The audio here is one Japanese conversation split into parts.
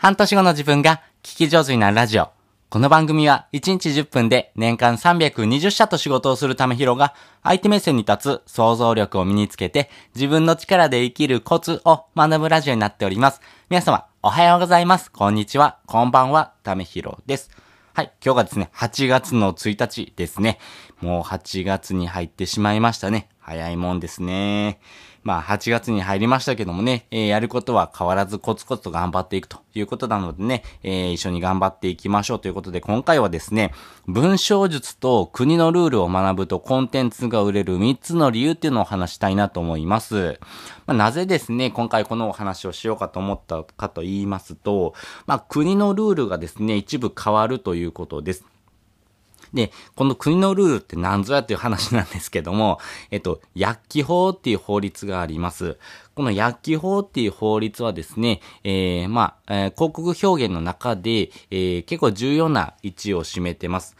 半年後の自分が聞き上手になるラジオ。この番組は1日10分で年間320社と仕事をするためひろが相手目線に立つ想像力を身につけて自分の力で生きるコツを学ぶラジオになっております。皆様おはようございます。こんにちは。こんばんは。ためひろです。はい。今日がですね、8月の1日ですね。もう8月に入ってしまいましたね。早いもんですね。まあ、8月に入りましたけどもね、えーやることは変わらずコツコツと頑張っていくということなのでね、えー一緒に頑張っていきましょうということで、今回はですね、文章術と国のルールを学ぶとコンテンツが売れる3つの理由っていうのを話したいなと思います。まあ、なぜですね、今回このお話をしようかと思ったかと言いますと、まあ、国のルールがですね、一部変わるということです。で、この国のルールって何ぞやっていう話なんですけども、えっと、薬機法っていう法律があります。この薬機法っていう法律はですね、えー、まあ、えー広告表現の中で、えー結構重要な位置を占めてます。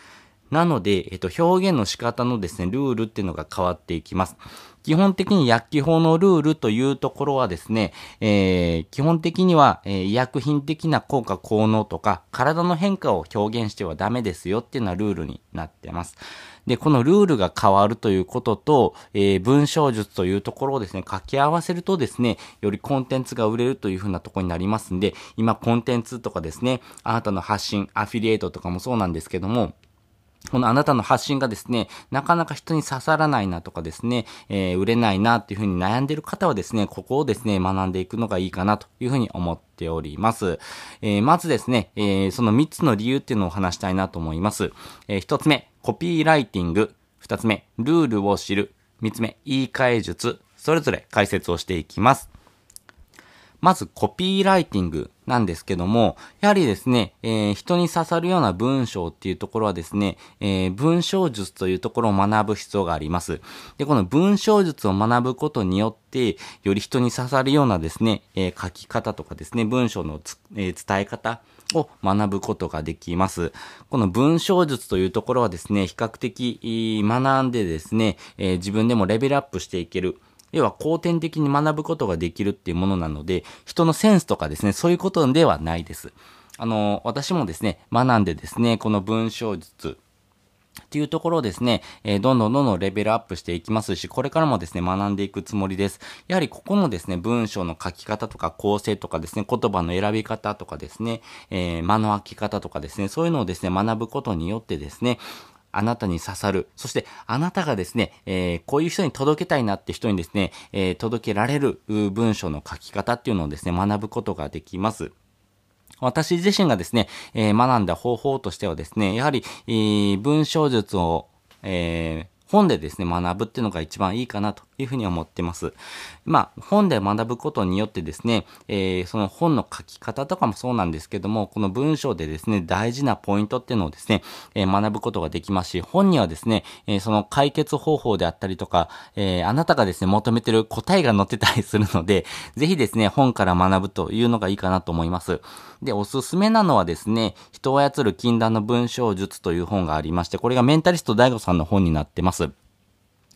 なので、えっと、表現の仕方のですね、ルールっていうのが変わっていきます。基本的に薬機法のルールというところはですね、えー基本的には、えー医薬品的な効果効能とか、体の変化を表現してはダメですよっていうのはルールになってます。で、このルールが変わるということと、えー文章術というところをですね、掛け合わせるとですね、よりコンテンツが売れるというふうなところになりますんで、今コンテンツとかですね、あなたの発信、アフィリエイトとかもそうなんですけども、このあなたの発信がですね、なかなか人に刺さらないなとかですね、えー売れないなっていうふうに悩んでいる方はですね、ここをですね、学んでいくのがいいかなというふうに思っております。えーまずですね、えーその3つの理由っていうのを話したいなと思います。え1つ目、コピーライティング。2つ目、ルールを知る。3つ目、言い換え術。それぞれ解説をしていきます。まずコピーライティングなんですけども、やはりですね、えー人に刺さるような文章っていうところはですね、えー文章術というところを学ぶ必要があります。で、この文章術を学ぶことによって、より人に刺さるようなですね、えー書き方とかですね、文章の、えー伝え方を学ぶことができます。この文章術というところはですね、比較的学んでですね、えー自分でもレベルアップしていける。要は後天的に学ぶことができるっていうものなので、人のセンスとかですね、そういうことではないです。あの、私もですね、学んでですね、この文章術、っていうところをですね、えーどんどんどんどんレベルアップしていきますし、これからもですね、学んでいくつもりです。やはりここのですね、文章の書き方とか構成とかですね、言葉の選び方とかですね、えー間の空き方とかですね、そういうのをですね、学ぶことによってですね、あなたに刺さる。そして、あなたがですね、えーこういう人に届けたいなって人にですね、えー届けられる文章の書き方っていうのをですね、学ぶことができます。私自身がですね、えー学んだ方法としてはですね、やはり、えー文章術を、えー本でですね、学ぶっていうのが一番いいかなというふうに思ってます。まあ、本で学ぶことによってですね、えーその本の書き方とかもそうなんですけども、この文章でですね、大事なポイントっていうのをですね、えー学ぶことができますし、本にはですね、えーその解決方法であったりとか、えあなたがですね、求めてる答えが載ってたりするので、ぜひですね、本から学ぶというのがいいかなと思います。で、おすすめなのはですね、人を操る禁断の文章術という本がありまして、これがメンタリスト DAIGO さんの本になってます。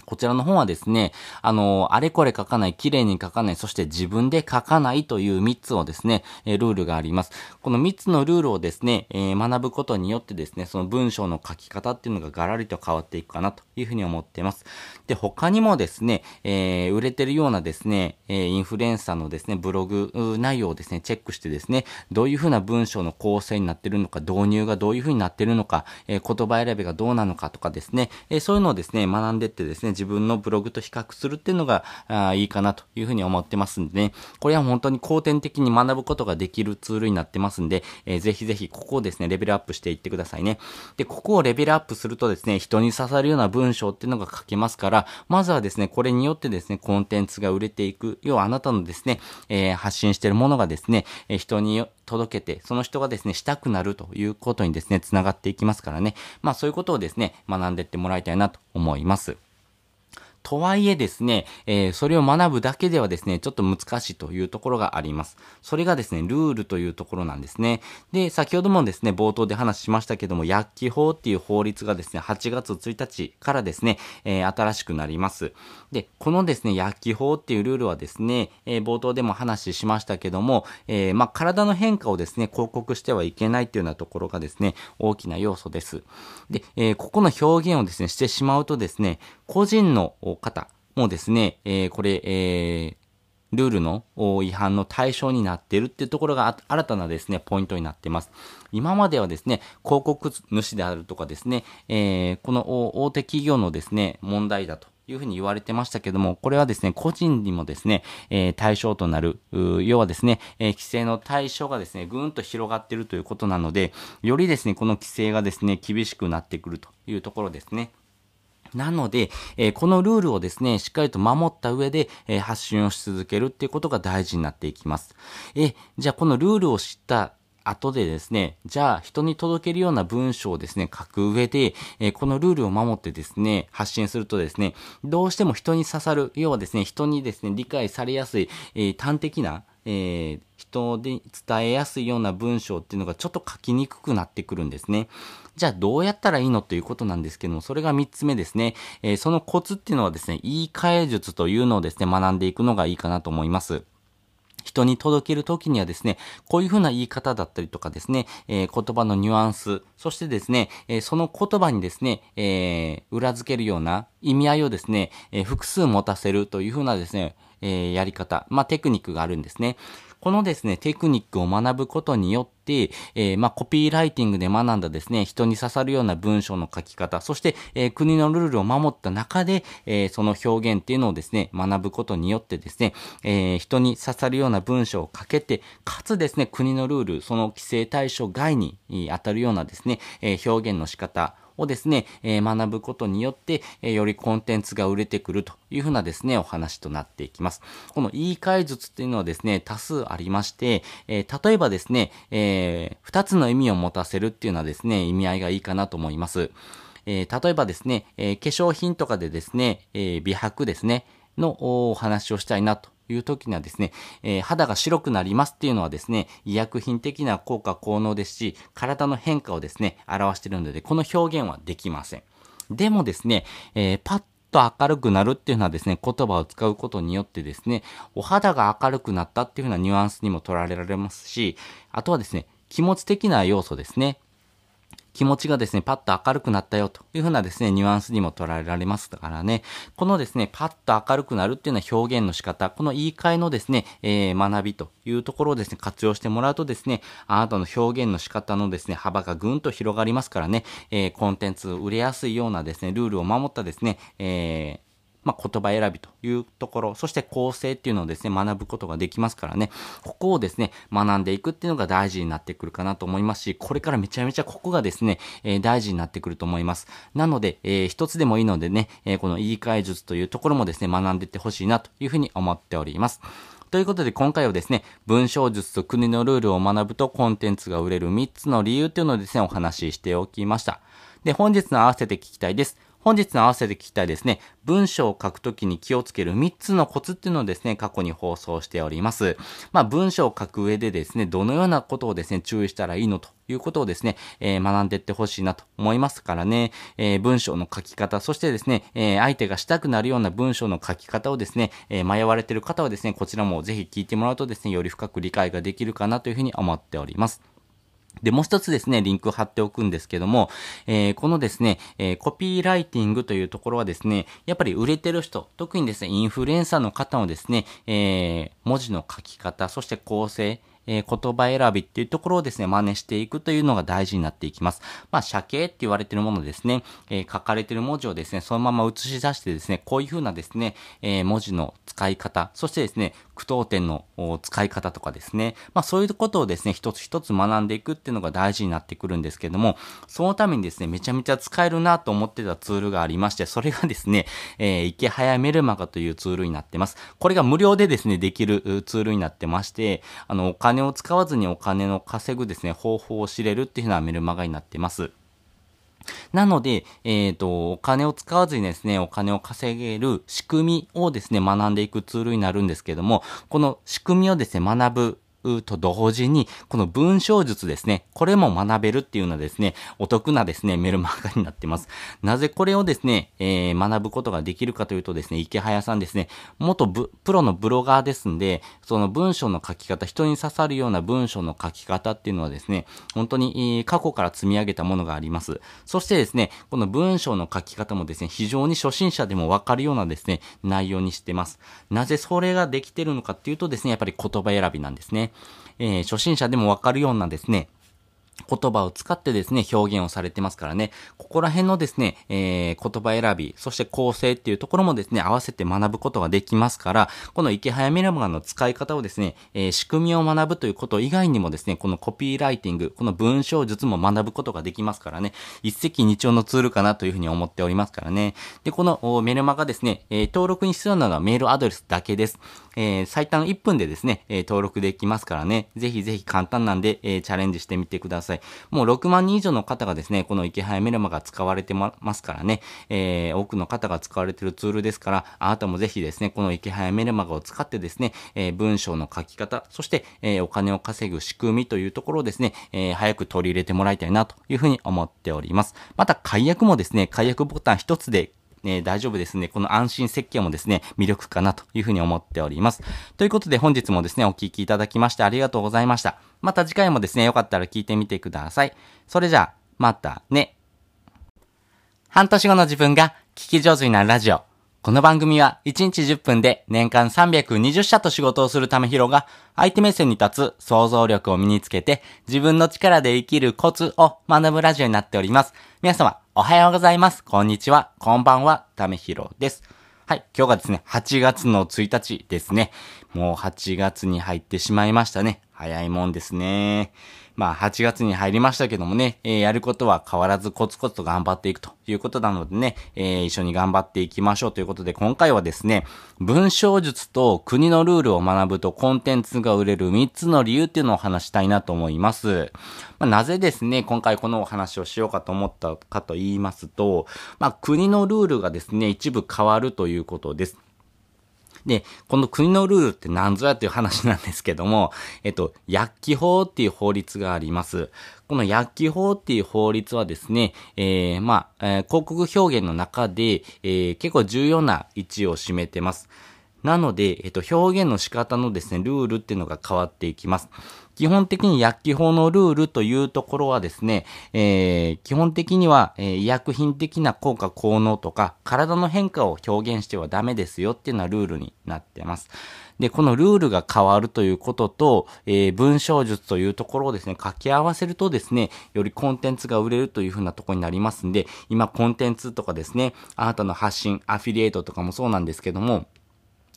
こちらの本はですね、あの、あれこれ書かない、綺麗に書かない、そして自分で書かないという3つをですね、えルールがあります。この3つのルールをですね、えー学ぶことによってですね、その文章の書き方っていうのがガラリと変わっていくかなというふうに思っています。で、他にもですね、えー売れてるようなですね、えインフルエンサーのですね、ブログ内容をですね、チェックしてですね、どういうふうな文章の構成になってるのか、導入がどういうふうになってるのか、えー言葉選びがどうなのかとかですね、えそういうのをですね、学んでってですね、自分のブログと比較するっていうのがあいいかなというふうに思ってますんでね、これは本当に後天的に学ぶことができるツールになってますんで、えーぜひぜひここをですね、レベルアップしていってくださいね。で、ここをレベルアップするとですね、人に刺さるような文章っていうのが書けますから、まずはですね、これによってですね、コンテンツが売れていく、要はあなたのですね、えー発信してるものがですね、えー人に届けて、その人がですね、したくなるということにですね、つながっていきますからね。まあそういうことをですね、学んでいってもらいたいなと思います。とはいえですね、えー、それを学ぶだけではですね、ちょっと難しいというところがあります。それがですね、ルールというところなんですね。で、先ほどもですね、冒頭で話しましたけども、薬機法っていう法律がですね、8月1日からですね、えー、新しくなります。で、このですね、薬機法っていうルールはですね、えー、冒頭でも話しましたけども、えー、まあ、体の変化をですね、広告してはいけないっていうようなところがですね、大きな要素です。で、え、ここの表現をですね、してしまうとですね、個人の方もですね、えー、これ、えー、ルールの違反の対象になっているっていうところが新たなですね、ポイントになっています。今まではですね、広告主であるとかですね、えー、この大手企業のですね、問題だというふうに言われてましたけども、これはですね、個人にもですね、えー、対象となる、要はですね、えー、規制の対象がですね、ぐんと広がっているということなので、よりですね、この規制がですね、厳しくなってくるというところですね。なので、えー、このルールをですね、しっかりと守った上で、えー、発信をし続けるっていうことが大事になっていきます。えじゃあこのルールを知った後でですね、じゃあ人に届けるような文章をですね、書く上で、えー、このルールを守ってですね、発信するとですね、どうしても人に刺さる、要はですね、人にですね、理解されやすい、えー、端的な、えー、人で伝えやすいような文章っていうのがちょっと書きにくくなってくるんですね。じゃあどうやったらいいのということなんですけども、それが3つ目ですね。えー、そのコツっていうのはですね、言い換え術というのをですね、学んでいくのがいいかなと思います。人に届けるときにはですね、こういうふうな言い方だったりとかですね、えー、言葉のニュアンス、そしてですね、えー、その言葉にですね、えー、裏付けるような意味合いをですね、え複数持たせるというふうなですね、えやり方、まあ、テクニックがあるんですね。このですね、テクニックを学ぶことによって、えー、まあ、コピーライティングで学んだですね、人に刺さるような文章の書き方、そして、えー、国のルールを守った中で、えー、その表現っていうのをですね、学ぶことによってですね、え人に刺さるような文章を書けて、かつですね、国のルール、その規制対象外に当たるようなですね、え表現の仕方、をですね、え、学ぶことによって、え、よりコンテンツが売れてくるというふうなですね、お話となっていきます。この言い換え術っていうのはですね、多数ありまして、え、例えばですね、えー、二つの意味を持たせるっていうのはですね、意味合いがいいかなと思います。えー、例えばですね、えー、化粧品とかでですね、えー、美白ですね、のお話をしたいなという時にはですね、えー、肌が白くなりますっていうのはですね、医薬品的な効果効能ですし、体の変化をですね、表しているので、この表現はできません。でもですね、えー、パッと明るくなるっていうのはですね、言葉を使うことによってですね、お肌が明るくなったっていうふうなニュアンスにも取られられますし、あとはですね、気持ち的な要素ですね。気持ちがですね、パッと明るくなったよというふうなですね、ニュアンスにも捉えられますからね、このですね、パッと明るくなるっていうのは表現の仕方、この言い換えのですね、えー、学びというところをですね、活用してもらうとですね、あなたの表現の仕方のですね、幅がぐんと広がりますからね、えー、コンテンツ売れやすいようなですね、ルールを守ったですね、えーまあ、言葉選びというところ、そして構成っていうのをですね、学ぶことができますからね、ここをですね、学んでいくっていうのが大事になってくるかなと思いますし、これからめちゃめちゃここがですね、えー、大事になってくると思います。なので、えー、一つでもいいのでね、えー、この言い換え術というところもですね、学んでいってほしいなというふうに思っております。ということで今回はですね、文章術と国のルールを学ぶとコンテンツが売れる3つの理由というのをですね、お話ししておきました。で、本日の合わせて聞きたいです。本日の合わせて聞きたいですね、文章を書くときに気をつける3つのコツっていうのをですね、過去に放送しております。まあ、文章を書く上でですね、どのようなことをですね、注意したらいいのということをですね、えー、学んでいってほしいなと思いますからね、えー、文章の書き方、そしてですね、えー、相手がしたくなるような文章の書き方をですね、え迷われている方はですね、こちらもぜひ聞いてもらうとですね、より深く理解ができるかなというふうに思っております。で、もう一つですね、リンク貼っておくんですけども、えー、このですね、えー、コピーライティングというところはですね、やっぱり売れてる人、特にですね、インフルエンサーの方のですね、えー、文字の書き方、そして構成、えー、言葉選びっていうところをですね、真似していくというのが大事になっていきます。まあ、写形って言われてるものですね、えー、書かれてる文字をですね、そのまま映し出してですね、こういう風なですね、えー、文字の使い方、そしてですね、句読点の使い方とかですね、まあそういうことをですね、一つ一つ学んでいくっていうのが大事になってくるんですけども、そのためにですね、めちゃめちゃ使えるなと思ってたツールがありまして、それがですね、えー、池早メルマガというツールになってます。これが無料でですね、できるツールになってまして、あの、お金を使わずにお金の稼ぐですね、方法を知れるっていうようなメルマガになってます。なので、えっ、ー、と、お金を使わずにですね、お金を稼げる仕組みをですね、学んでいくツールになるんですけども、この仕組みをですね、学ぶと同時に、この文章術ですね、これも学べるっていうのはですね、お得なですね、メルマガになってます。なぜこれをですね、えー、学ぶことができるかというとですね、池早さんですね、元プロのブロガーですんで、その文章の書き方、人に刺さるような文章の書き方っていうのはですね、本当に、過去から積み上げたものがあります。そしてですね、この文章の書き方もですね、非常に初心者でもわかるようなですね、内容にしてます。なぜそれができてるのかっていうとですね、やっぱり言葉選びなんですね。えー、初心者でもわかるようなですね、言葉を使ってですね、表現をされてますからね、ここら辺のですね、えー、言葉選び、そして構成っていうところもですね、合わせて学ぶことができますから、この池早メルマガの使い方をですね、えー、仕組みを学ぶということ以外にもですね、このコピーライティング、この文章術も学ぶことができますからね、一石二鳥のツールかなというふうに思っておりますからね。で、このメルマガですね、えー、登録に必要なのはメールアドレスだけです。えー、最短1分でですね、え、登録できますからね、ぜひぜひ簡単なんで、え、チャレンジしてみてください。さいもう6万人以上の方がですね、この池早メルマが使われてますからね、えー、多くの方が使われてるツールですから、あなたもぜひですね、この池早メルマガを使ってですね、えー、文章の書き方、そして、えー、お金を稼ぐ仕組みというところをですね、えー、早く取り入れてもらいたいなというふうに思っております。また、解約もですね、解約ボタン一つでえ、大丈夫ですね。この安心設計もですね、魅力かなというふうに思っております。ということで本日もですね、お聴きいただきましてありがとうございました。また次回もですね、よかったら聞いてみてください。それじゃあ、またね。半年後の自分が聞き上手になるラジオ。この番組は1日10分で年間320社と仕事をするためひろが相手目線に立つ想像力を身につけて自分の力で生きるコツを学ぶラジオになっております。皆様おはようございます。こんにちは。こんばんは。ためひろです。はい。今日がですね、8月の1日ですね。もう8月に入ってしまいましたね。早いもんですね。まあ、8月に入りましたけどもね、えー、やることは変わらずコツコツと頑張っていくということなのでね、えー、一緒に頑張っていきましょうということで、今回はですね、文章術と国のルールを学ぶとコンテンツが売れる3つの理由っていうのを話したいなと思います。まあ、なぜですね、今回このお話をしようかと思ったかと言いますと、まあ、国のルールがですね、一部変わるということです。で、この国のルールって何ぞやっていう話なんですけども、えっと、薬機法っていう法律があります。この薬機法っていう法律はですね、えー、まあ、えー、広告表現の中で、えー、結構重要な位置を占めてます。なので、えっと、表現の仕方のですね、ルールっていうのが変わっていきます。基本的に薬機法のルールというところはですね、えー、基本的には、え、医薬品的な効果効能とか、体の変化を表現してはダメですよっていうのはルールになってます。で、このルールが変わるということと、えー、文章術というところをですね、掛け合わせるとですね、よりコンテンツが売れるというふうなところになりますんで、今コンテンツとかですね、あなたの発信、アフィリエイトとかもそうなんですけども、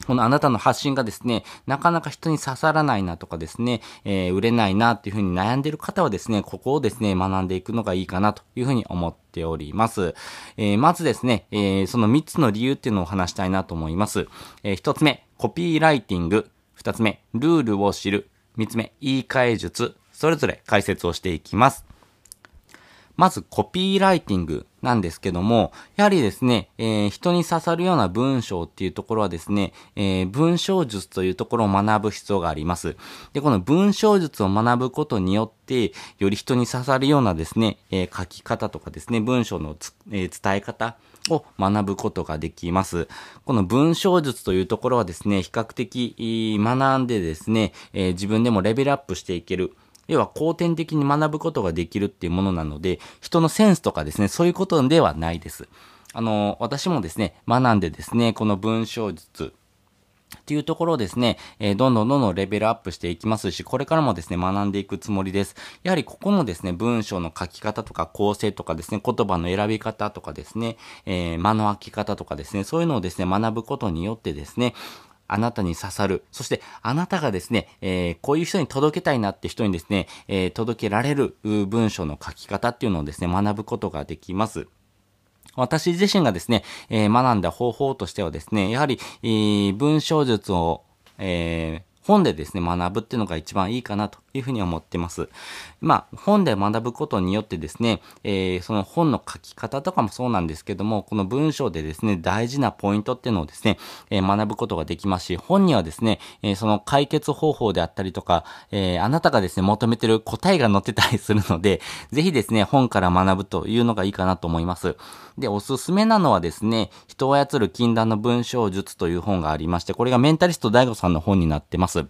このあなたの発信がですね、なかなか人に刺さらないなとかですね、えー、売れないなっていうふうに悩んでる方はですね、ここをですね、学んでいくのがいいかなというふうに思っております。えー、まずですね、えー、その3つの理由っていうのを話したいなと思います。え1つ目、コピーライティング。2つ目、ルールを知る。3つ目、言い換え術。それぞれ解説をしていきます。まずコピーライティングなんですけども、やはりですね、えー、人に刺さるような文章っていうところはですね、えー、文章術というところを学ぶ必要があります。で、この文章術を学ぶことによって、より人に刺さるようなですね、えー、書き方とかですね、文章のえ伝え方を学ぶことができます。この文章術というところはですね、比較的学んでですね、え自分でもレベルアップしていける。要は後天的に学ぶことができるっていうものなので、人のセンスとかですね、そういうことではないです。あの、私もですね、学んでですね、この文章術、っていうところをですね、えー、どんどんどんどんレベルアップしていきますし、これからもですね、学んでいくつもりです。やはりここのですね、文章の書き方とか構成とかですね、言葉の選び方とかですね、えー、間の開き方とかですね、そういうのをですね、学ぶことによってですね、あなたに刺さる。そして、あなたがですね、えー、こういう人に届けたいなって人にですね、えー、届けられる文章の書き方っていうのをですね、学ぶことができます。私自身がですね、えー、学んだ方法としてはですね、やはり、えー、文章術を、えー、本でですね、学ぶっていうのが一番いいかなというふうに思ってます。まあ、本で学ぶことによってですね、えー、その本の書き方とかもそうなんですけども、この文章でですね、大事なポイントっていうのをですね、えー、学ぶことができますし、本にはですね、えー、その解決方法であったりとか、えあなたがですね、求めてる答えが載ってたりするので、ぜひですね、本から学ぶというのがいいかなと思います。で、おすすめなのはですね、人を操る禁断の文章術という本がありまして、これがメンタリスト DAIGO さんの本になってます。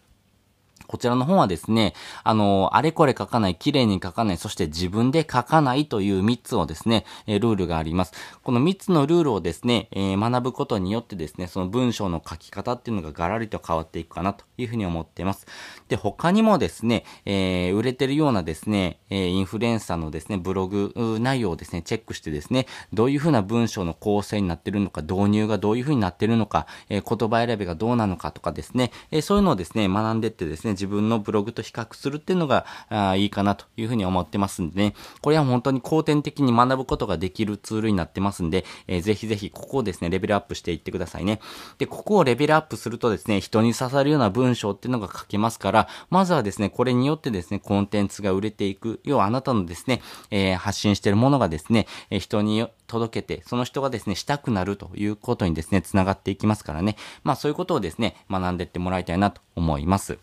こちらの本はですね、あの、あれこれ書かない、綺麗に書かない、そして自分で書かないという3つをですね、えルールがあります。この3つのルールをですね、えー、学ぶことによってですね、その文章の書き方っていうのがガラリと変わっていくかなというふうに思っています。で、他にもですね、えー、売れてるようなですね、えー、インフルエンサーのですね、ブログ内容をですね、チェックしてですね、どういうふうな文章の構成になってるのか、導入がどういうふうになってるのか、え言葉選びがどうなのかとかですね、えそういうのをですね、学んでってですね、自分のブログと比較するっていうのがあいいかなというふうに思ってますんでね、これは本当に後天的に学ぶことができるツールになってますんで、えー、ぜひぜひここをですね、レベルアップしていってくださいね。で、ここをレベルアップするとですね、人に刺さるような文章っていうのが書けますから、まずはですね、これによってですね、コンテンツが売れていく、要はあなたのですね、えー、発信してるものがですね、えー、人に届けて、その人がですね、したくなるということにですね、つながっていきますからね。まあそういうことをですね、学んでいってもらいたいなと思います。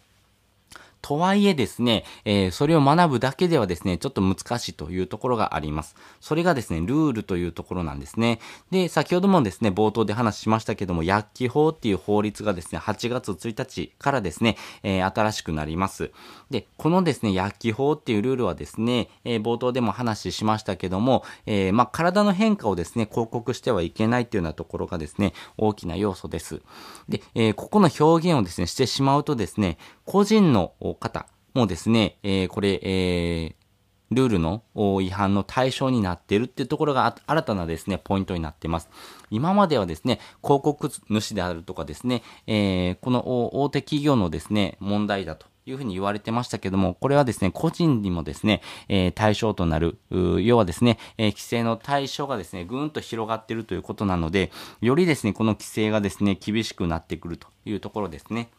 とはいえですね、えー、それを学ぶだけではですね、ちょっと難しいというところがあります。それがですね、ルールというところなんですね。で、先ほどもですね、冒頭で話しましたけども、薬機法っていう法律がですね、8月1日からですね、えー、新しくなります。で、このですね、薬機法っていうルールはですね、えー、冒頭でも話しましたけども、えまあ、体の変化をですね、広告してはいけないっていうようなところがですね、大きな要素です。で、えここの表現をですね、してしまうとですね、個人の方もですね、えー、これ、えー、ルールの違反の対象になっているっていうところが新たなですね、ポイントになっています。今まではですね、広告主であるとかですね、えー、この大手企業のですね、問題だというふうに言われてましたけども、これはですね、個人にもですね、えー、対象となる、要はですね、えー、規制の対象がですね、ぐーんと広がっているということなので、よりですね、この規制がですね、厳しくなってくるというところですね。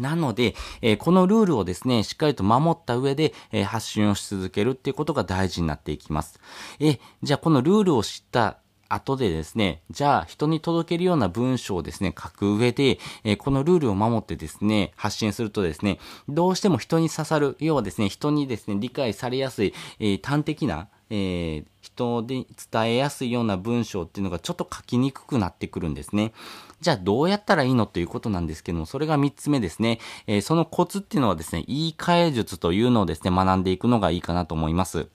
なので、えー、このルールをですね、しっかりと守った上で、えー、発信をし続けるっていうことが大事になっていきます。えじゃあこのルールを知った後でですね、じゃあ人に届けるような文章をですね、書く上で、えー、このルールを守ってですね、発信するとですね、どうしても人に刺さる、要はですね、人にですね、理解されやすい、えー、端的な、えー、人で伝えやすいような文章っていうのがちょっと書きにくくなってくるんですね。じゃあどうやったらいいのということなんですけども、それが3つ目ですね。えー、そのコツっていうのはですね、言い換え術というのをですね、学んでいくのがいいかなと思います。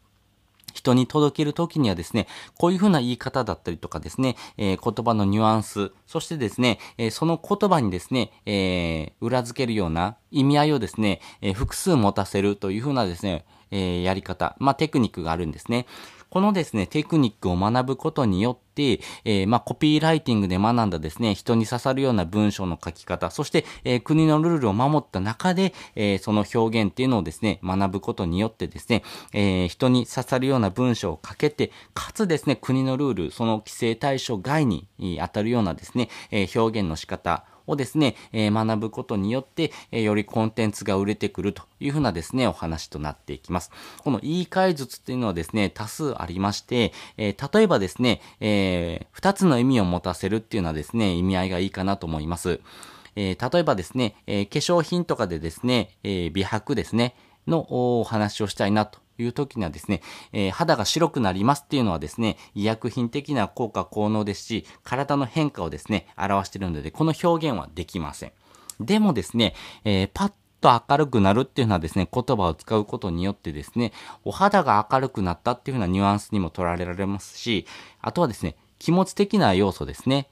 人に届けるときにはですね、こういうふうな言い方だったりとかですね、えー、言葉のニュアンス、そしてですね、えー、その言葉にですね、えー、裏付けるような意味合いをですね、え複数持たせるというふうなですね、えやり方、まあ、テクニックがあるんですね。このですね、テクニックを学ぶことによって、えー、まあ、コピーライティングで学んだですね、人に刺さるような文章の書き方、そして、えー、国のルールを守った中で、えー、その表現っていうのをですね、学ぶことによってですね、え人に刺さるような文章を書けて、かつですね、国のルール、その規制対象外に当たるようなですね、え表現の仕方、をですね、え、学ぶことによって、え、よりコンテンツが売れてくるというふうなですね、お話となっていきます。この言い換え術っていうのはですね、多数ありまして、え、例えばですね、え二つの意味を持たせるっていうのはですね、意味合いがいいかなと思います。え例えばですね、え化粧品とかでですね、え美白ですね、のお話をしたいなという時にはですね、えー、肌が白くなりますっていうのはですね、医薬品的な効果効能ですし、体の変化をですね、表しているので、この表現はできません。でもですね、えー、パッと明るくなるっていうのはですね、言葉を使うことによってですね、お肌が明るくなったっていうふうなニュアンスにも取られられますし、あとはですね、気持ち的な要素ですね。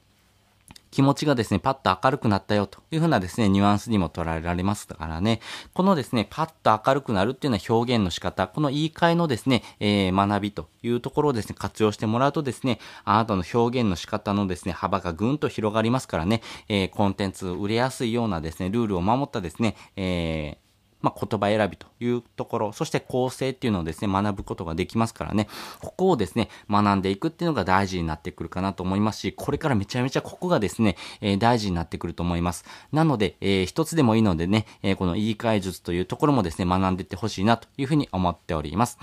気持ちがですね、パッと明るくなったよというふうなですね、ニュアンスにも捉えられますからね、このですね、パッと明るくなるっていうのは表現の仕方、この言い換えのですね、えー、学びというところをですね、活用してもらうとですね、あなたの表現の仕方のですね、幅がぐんと広がりますからね、えー、コンテンツ売れやすいようなですね、ルールを守ったですね、えーまあ、言葉選びというところ、そして構成っていうのをですね、学ぶことができますからね、ここをですね、学んでいくっていうのが大事になってくるかなと思いますし、これからめちゃめちゃここがですね、えー、大事になってくると思います。なので、えー、一つでもいいのでね、えー、この言い換え術というところもですね、学んでいってほしいなというふうに思っております。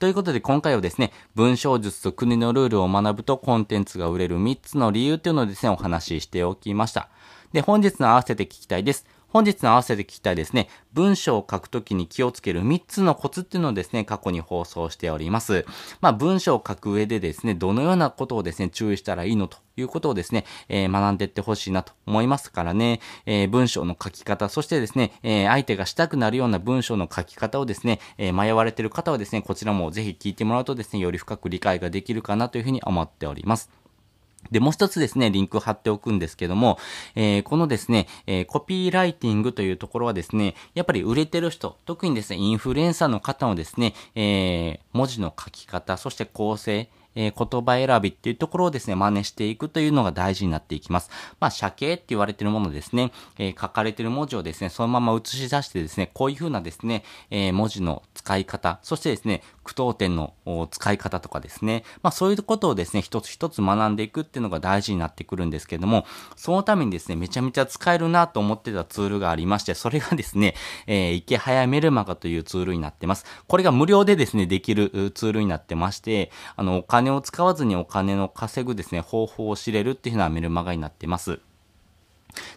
ということで今回はですね、文章術と国のルールを学ぶとコンテンツが売れる3つの理由というのをですね、お話ししておきました。で、本日の合わせて聞きたいです。本日の合わせて聞きたいですね、文章を書くときに気をつける3つのコツっていうのをですね、過去に放送しております。まあ、文章を書く上でですね、どのようなことをですね、注意したらいいのということをですね、えー、学んでいってほしいなと思いますからね、えー、文章の書き方、そしてですね、えー、相手がしたくなるような文章の書き方をですね、え迷われている方はですね、こちらもぜひ聞いてもらうとですね、より深く理解ができるかなというふうに思っております。で、もう一つですね、リンク貼っておくんですけども、えー、このですね、えー、コピーライティングというところはですね、やっぱり売れてる人、特にですね、インフルエンサーの方のですね、えー、文字の書き方、そして構成、えー、言葉選びっていうところをですね、真似していくというのが大事になっていきます。まあ、写形って言われてるものですね、えー、書かれてる文字をですね、そのまま映し出してですね、こういう風なですね、えー、文字の使い方、そしてですね、句読点の使い方とかですね、まあそういうことをですね、一つ一つ学んでいくっていうのが大事になってくるんですけども、そのためにですね、めちゃめちゃ使えるなと思ってたツールがありまして、それがですね、えー、池早メルマガというツールになってます。これが無料でですね、できるツールになってまして、あの、お金を使わずにお金の稼ぐですね、方法を知れるっていうようなメルマガになってます。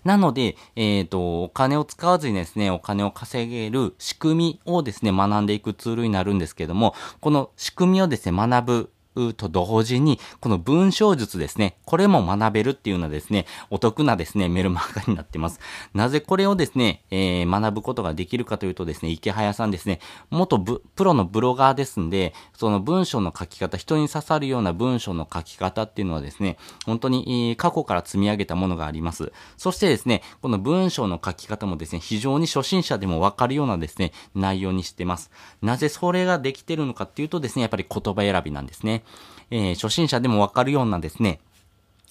なので、えっ、ー、と、お金を使わずにですね、お金を稼げる仕組みをですね、学んでいくツールになるんですけども、この仕組みをですね、学ぶと同時に、この文章術ですね、これも学べるっていうのはですね、お得なですね、メルマガになってます。なぜこれをですね、えー、学ぶことができるかというとですね、池早さんですね、元プロのブロガーですんで、その文章の書き方、人に刺さるような文章の書き方っていうのはですね、本当に、過去から積み上げたものがあります。そしてですね、この文章の書き方もですね、非常に初心者でもわかるようなですね、内容にしてます。なぜそれができてるのかっていうとですね、やっぱり言葉選びなんですね。えー、初心者でもわかるようなですね、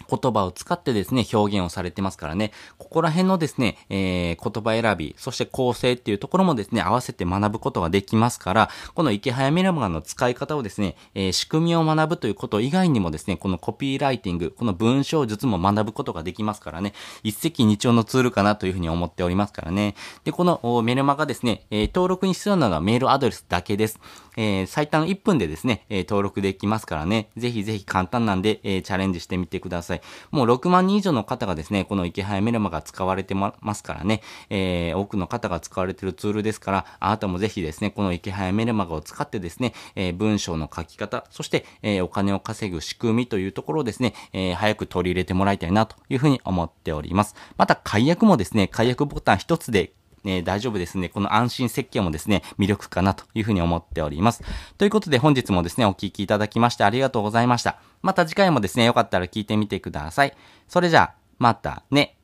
言葉を使ってですね、表現をされてますからね、ここら辺のですね、えー、言葉選び、そして構成っていうところもですね、合わせて学ぶことができますから、この池早メルマガの使い方をですね、えー、仕組みを学ぶということ以外にもですね、このコピーライティング、この文章術も学ぶことができますからね、一石二鳥のツールかなというふうに思っておりますからね。で、このメルマガですね、えー、登録に必要なのはメールアドレスだけです。えー、最短1分でですね、え登録できますからね、ぜひぜひ簡単なんで、えチャレンジしてみてください。さいもう6万人以上の方がですね、この池早メルマが使われてますからね、えー、多くの方が使われてるツールですから、あなたもぜひですね、この池早メルマガを使ってですね、えー、文章の書き方、そして、えー、お金を稼ぐ仕組みというところをですね、えー、早く取り入れてもらいたいなというふうに思っております。また、解約もですね、解約ボタン一つでね、大丈夫ですね。この安心設計もですね、魅力かなというふうに思っております。ということで本日もですね、お聴きいただきましてありがとうございました。また次回もですね、よかったら聞いてみてください。それじゃあ、またね。